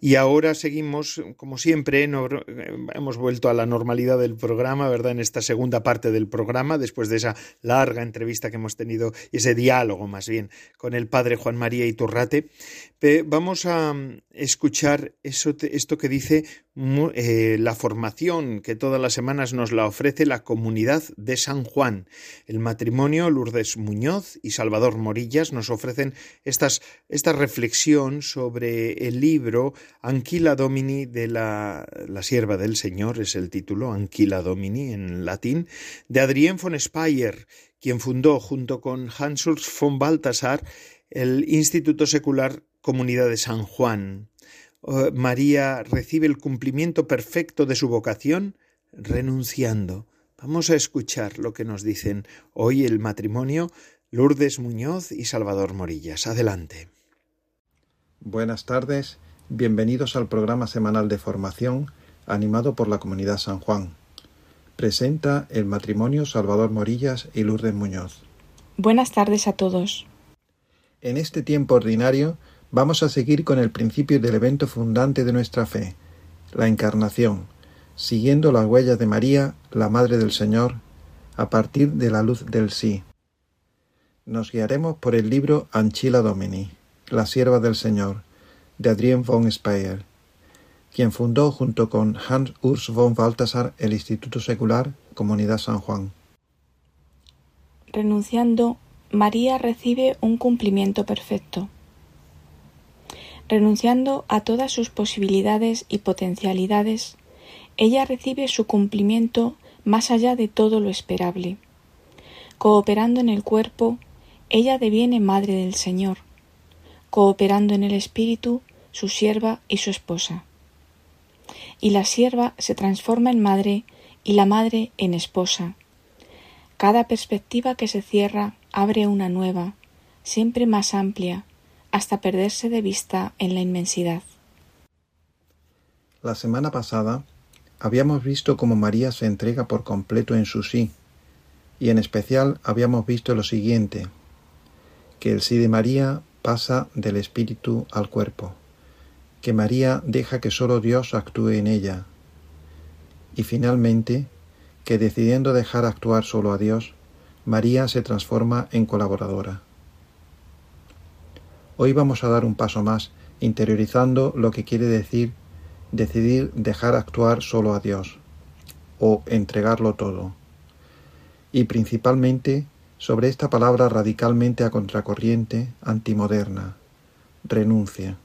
Y ahora seguimos, como siempre, hemos vuelto a la normalidad del programa, ¿verdad? En esta segunda parte del programa, después de esa larga entrevista que hemos tenido, ese diálogo más bien, con el padre Juan María Iturrate. Vamos a escuchar eso, esto que dice eh, la formación que todas las semanas nos la ofrece la comunidad de San Juan. El matrimonio Lourdes Muñoz y Salvador Morillas nos ofrecen estas, esta reflexión sobre el libro Anquila Domini de la, la sierva del Señor, es el título, Anquila Domini en latín, de Adrien von Speyer, quien fundó junto con Hans von Balthasar el Instituto Secular Comunidad de San Juan. María recibe el cumplimiento perfecto de su vocación renunciando. Vamos a escuchar lo que nos dicen hoy el matrimonio Lourdes Muñoz y Salvador Morillas. Adelante.
Buenas tardes, bienvenidos al programa semanal de formación animado por la comunidad San Juan. Presenta el matrimonio Salvador Morillas y Lourdes Muñoz.
Buenas tardes a todos.
En este tiempo ordinario Vamos a seguir con el principio del evento fundante de nuestra fe, la encarnación, siguiendo las huellas de María, la Madre del Señor, a partir de la luz del sí. Nos guiaremos por el libro Anchila Domini, la sierva del Señor, de Adrien von Speyer, quien fundó junto con Hans Urs von Balthasar el Instituto Secular Comunidad San Juan.
Renunciando, María recibe un cumplimiento perfecto Renunciando a todas sus posibilidades y potencialidades, ella recibe su cumplimiento más allá de todo lo esperable. Cooperando en el cuerpo, ella deviene madre del Señor, cooperando en el espíritu, su sierva y su esposa. Y la sierva se transforma en madre y la madre en esposa. Cada perspectiva que se cierra abre una nueva, siempre más amplia, hasta perderse de vista en la inmensidad.
La semana pasada habíamos visto cómo María se entrega por completo en su sí, y en especial habíamos visto lo siguiente, que el sí de María pasa del espíritu al cuerpo, que María deja que sólo Dios actúe en ella, y finalmente que decidiendo dejar actuar solo a Dios, María se transforma en colaboradora. Hoy vamos a dar un paso más, interiorizando lo que quiere decir decidir dejar actuar solo a Dios o entregarlo todo. Y principalmente sobre esta palabra radicalmente a contracorriente, antimoderna, renuncia.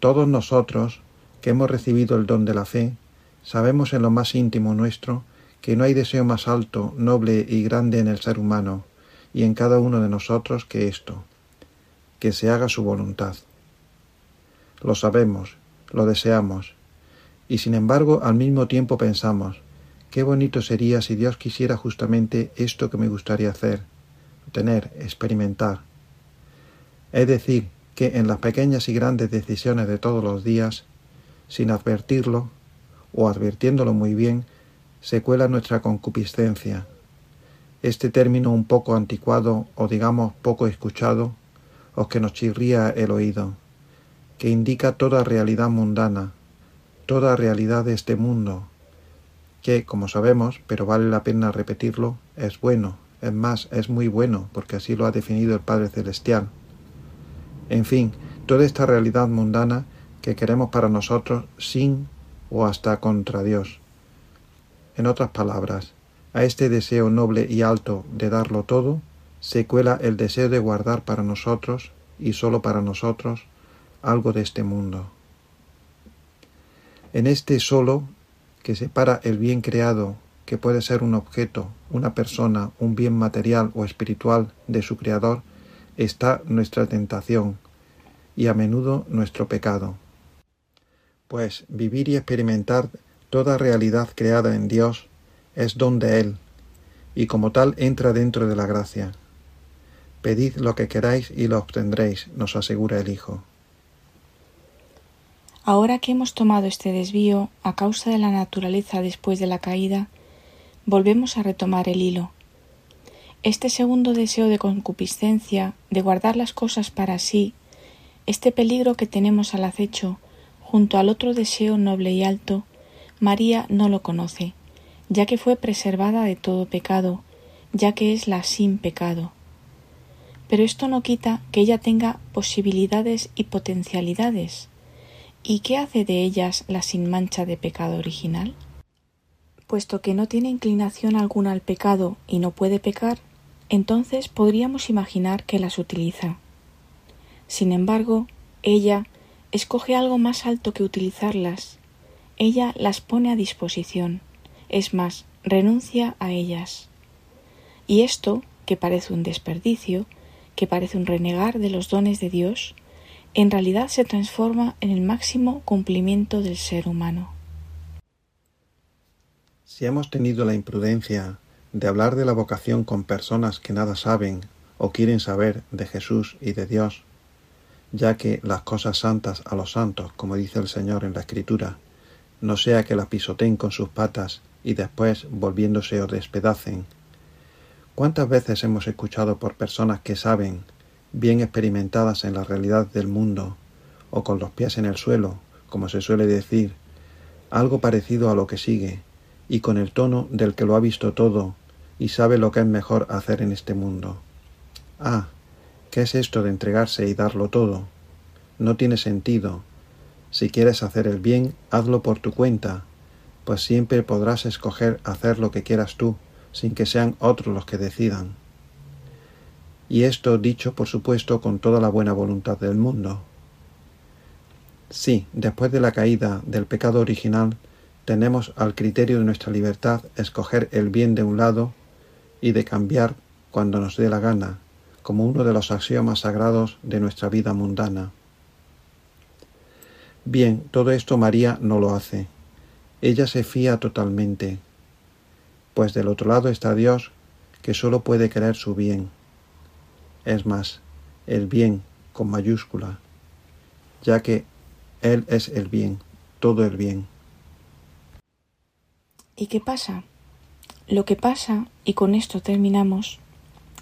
Todos nosotros, que hemos recibido el don de la fe, sabemos en lo más íntimo nuestro que no hay deseo más alto, noble y grande en el ser humano y en cada uno de nosotros que esto, que se haga su voluntad. Lo sabemos, lo deseamos, y sin embargo al mismo tiempo pensamos, qué bonito sería si Dios quisiera justamente esto que me gustaría hacer, tener, experimentar. Es decir, que en las pequeñas y grandes decisiones de todos los días, sin advertirlo, o advirtiéndolo muy bien, se cuela nuestra concupiscencia. Este término un poco anticuado o digamos poco escuchado o que nos chirría el oído, que indica toda realidad mundana, toda realidad de este mundo, que, como sabemos, pero vale la pena repetirlo, es bueno, es más, es muy bueno, porque así lo ha definido el Padre Celestial. En fin, toda esta realidad mundana que queremos para nosotros sin o hasta contra Dios. En otras palabras, a este deseo noble y alto de darlo todo, se cuela el deseo de guardar para nosotros y sólo para nosotros algo de este mundo. En este solo que separa el bien creado, que puede ser un objeto, una persona, un bien material o espiritual de su creador, está nuestra tentación y a menudo nuestro pecado. Pues vivir y experimentar toda realidad creada en Dios es don de Él, y como tal entra dentro de la gracia Pedid lo que queráis y lo obtendréis, nos asegura el Hijo.
Ahora que hemos tomado este desvío a causa de la naturaleza después de la caída, volvemos a retomar el hilo. Este segundo deseo de concupiscencia, de guardar las cosas para sí, este peligro que tenemos al acecho, junto al otro deseo noble y alto, María no lo conoce, ya que fue preservada de todo pecado, ya que es la sin pecado. Pero esto no quita que ella tenga posibilidades y potencialidades, ¿Y qué hace de ellas la sin mancha de pecado original? Puesto que no tiene inclinación alguna al pecado y no puede pecar, entonces podríamos imaginar que las utiliza. Sin embargo, ella escoge algo más alto que utilizarlas. Ella las pone a disposición. Es más, renuncia a ellas. Y esto, que parece un desperdicio, que parece un renegar de los dones de Dios, en realidad se transforma en el máximo cumplimiento del ser humano.
Si hemos tenido la imprudencia de hablar de la vocación con personas que nada saben o quieren saber de Jesús y de Dios, ya que las cosas santas a los santos, como dice el Señor en la Escritura, no sea que las pisoteen con sus patas y después volviéndose o despedacen. ¿Cuántas veces hemos escuchado por personas que saben bien experimentadas en la realidad del mundo, o con los pies en el suelo, como se suele decir, algo parecido a lo que sigue, y con el tono del que lo ha visto todo y sabe lo que es mejor hacer en este mundo. Ah, ¿qué es esto de entregarse y darlo todo? No tiene sentido. Si quieres hacer el bien, hazlo por tu cuenta, pues siempre podrás escoger hacer lo que quieras tú, sin que sean otros los que decidan y esto dicho, por supuesto, con toda la buena voluntad del mundo. Sí, después de la caída del pecado original, tenemos al criterio de nuestra libertad escoger el bien de un lado y de cambiar cuando nos dé la gana, como uno de los axiomas sagrados de nuestra vida mundana. Bien, todo esto María no lo hace. Ella se fía totalmente, pues del otro lado está Dios, que sólo puede querer su bien es más, el bien con mayúscula, ya que Él es el bien, todo el bien.
¿Y qué pasa? Lo que pasa, y con esto terminamos,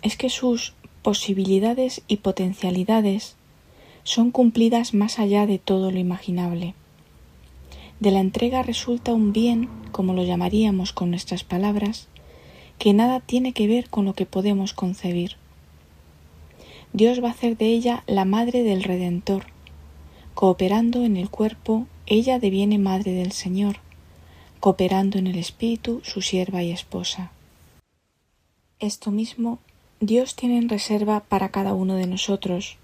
es que sus posibilidades y potencialidades son cumplidas más allá de todo lo imaginable. De la entrega resulta un bien, como lo llamaríamos con nuestras palabras, que nada tiene que ver con lo que podemos concebir. Dios va a hacer de ella la madre del Redentor. Cooperando en el cuerpo, ella deviene madre del Señor, cooperando en el espíritu, su sierva y esposa. Esto mismo Dios tiene en reserva para cada uno de nosotros,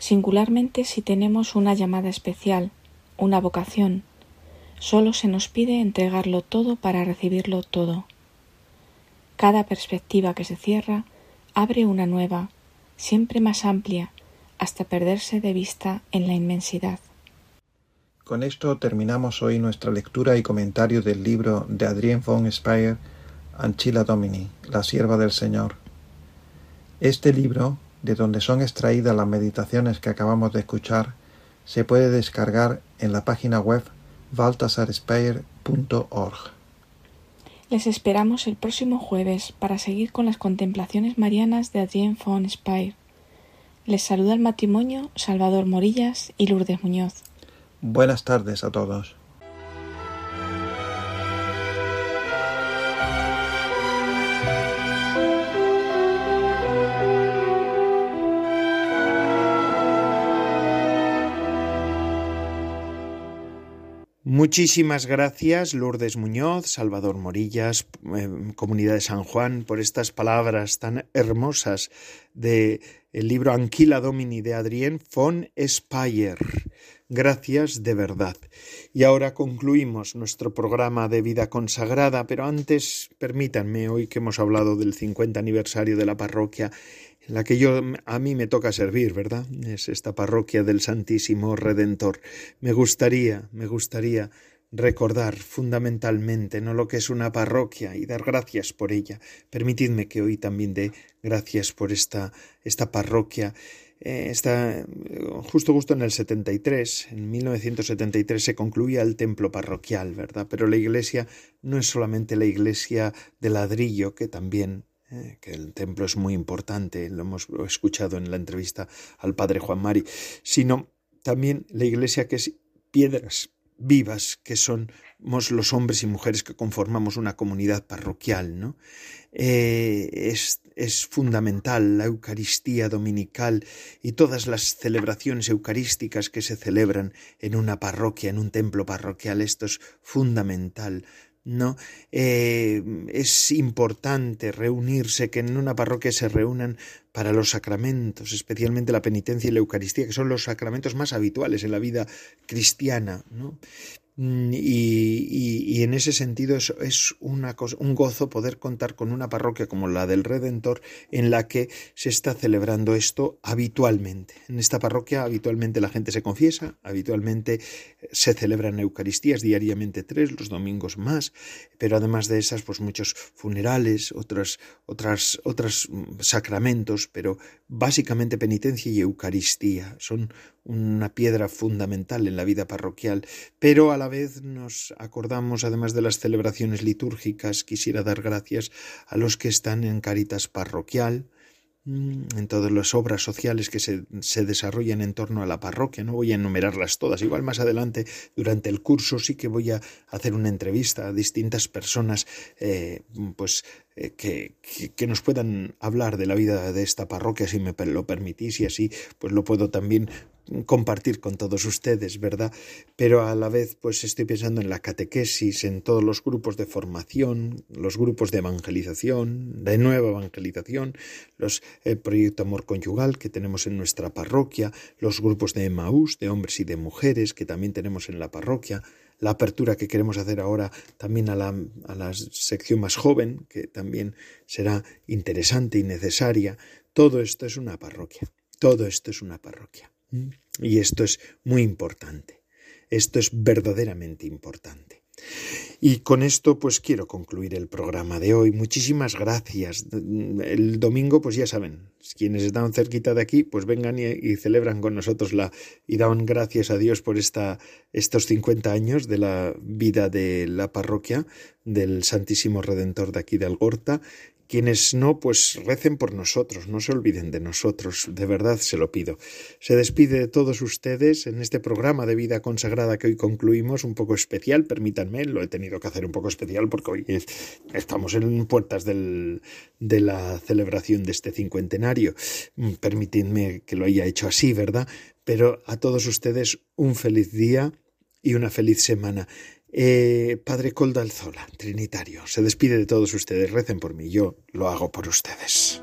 singularmente si tenemos una llamada especial, una vocación. Solo se nos pide entregarlo todo para recibirlo todo. Cada perspectiva que se cierra abre una nueva, siempre más amplia, hasta perderse de vista en la inmensidad.
Con esto terminamos hoy nuestra lectura y comentario del libro de Adrien von Speyer, Anchila Domini, la sierva del Señor. Este libro, de donde son extraídas las meditaciones que acabamos de escuchar, se puede descargar en la página web
Les esperamos el próximo jueves para seguir con las contemplaciones marianas de Adrien von Speyer. Les saluda el matrimonio Salvador Morillas y Lourdes Muñoz.
Buenas tardes a todos.
Muchísimas gracias, Lourdes Muñoz, Salvador Morillas, eh, Comunidad de San Juan, por estas palabras tan hermosas de el libro Anquila Domini de Adrien von Speyer. Gracias de verdad. Y ahora concluimos nuestro programa de vida consagrada, pero antes permítanme, hoy que hemos hablado del 50 aniversario de la parroquia, la que yo a mí me toca servir, ¿verdad? Es esta parroquia del Santísimo Redentor. Me gustaría, me gustaría recordar fundamentalmente no lo que es una parroquia y dar gracias por ella. Permitidme que hoy también dé gracias por esta, esta parroquia. Eh, está justo justo en el 73, en 1973 se concluía el templo parroquial, ¿verdad? Pero la iglesia no es solamente la iglesia de ladrillo, que también eh, que el templo es muy importante, lo hemos escuchado en la entrevista al padre Juan Mari, sino también la iglesia que es piedras vivas que somos los hombres y mujeres que conformamos una comunidad parroquial, ¿no? Eh, es, es, fundamental la Eucaristía dominical y todas las celebraciones eucarísticas que se celebran en una parroquia, en un templo parroquial. Esto es fundamental. ¿No? Eh, es importante reunirse, que en una parroquia se reúnan para los sacramentos, especialmente la penitencia y la Eucaristía, que son los sacramentos más habituales en la vida cristiana, ¿no? Mm, y, en ese sentido es, un gozo poder contar con una parroquia como la del Redentor en la que se está celebrando esto habitualmente. En esta parroquia habitualmente la gente se confiesa, habitualmente se celebran Eucaristías diariamente tres, los domingos más, pero además de esas, pues muchos funerales, otras, otras, otros sacramentos, pero básicamente penitencia y Eucaristía son una piedra fundamental en la vida parroquial, pero vez nos acordamos, además de las celebraciones litúrgicas, quisiera dar gracias a los que están en Caritas Parroquial, mm, en todas las obras sociales que se, desarrollan en torno a la parroquia. No voy a enumerarlas todas. Igual más adelante, durante el curso, sí que voy a hacer una entrevista a distintas personas, eh, pues eh, que, que, nos puedan hablar de la vida de esta parroquia, si me lo permitís, y así pues lo puedo también compartir con todos ustedes, ¿verdad? Pero a la vez, pues estoy pensando en la catequesis, en todos los grupos de formación, los grupos de evangelización, de nueva evangelización, los el proyecto Amor Conyugal que tenemos en nuestra parroquia, los grupos de Emaús, de hombres y de mujeres que también tenemos en la parroquia, la apertura que queremos hacer ahora también a la, a la sección más joven, que también será interesante y necesaria. Todo esto es una parroquia. Todo esto es una parroquia. Y esto es muy importante. Esto es verdaderamente importante. Y con esto pues quiero concluir el programa de hoy. Muchísimas gracias. El domingo pues ya saben, quienes están cerquita de aquí pues vengan y, celebran con nosotros la y dan gracias a Dios por esta, estos 50 años de la vida de la parroquia del Santísimo Redentor de aquí de Algorta quienes no, pues recen por nosotros, no se olviden de nosotros, de verdad se lo pido. Se despide de todos ustedes en este programa de vida consagrada que hoy concluimos, un poco especial, permítanme, lo he tenido que hacer un poco especial porque hoy estamos en puertas del, de la celebración de este cincuentenario. Mm, permitidme que lo haya hecho así, ¿verdad? Pero a todos ustedes un feliz día y una feliz semana. Eh, padre Coldo Alzola, Trinitario, se despide de todos ustedes. Recen por mí, yo lo hago por ustedes.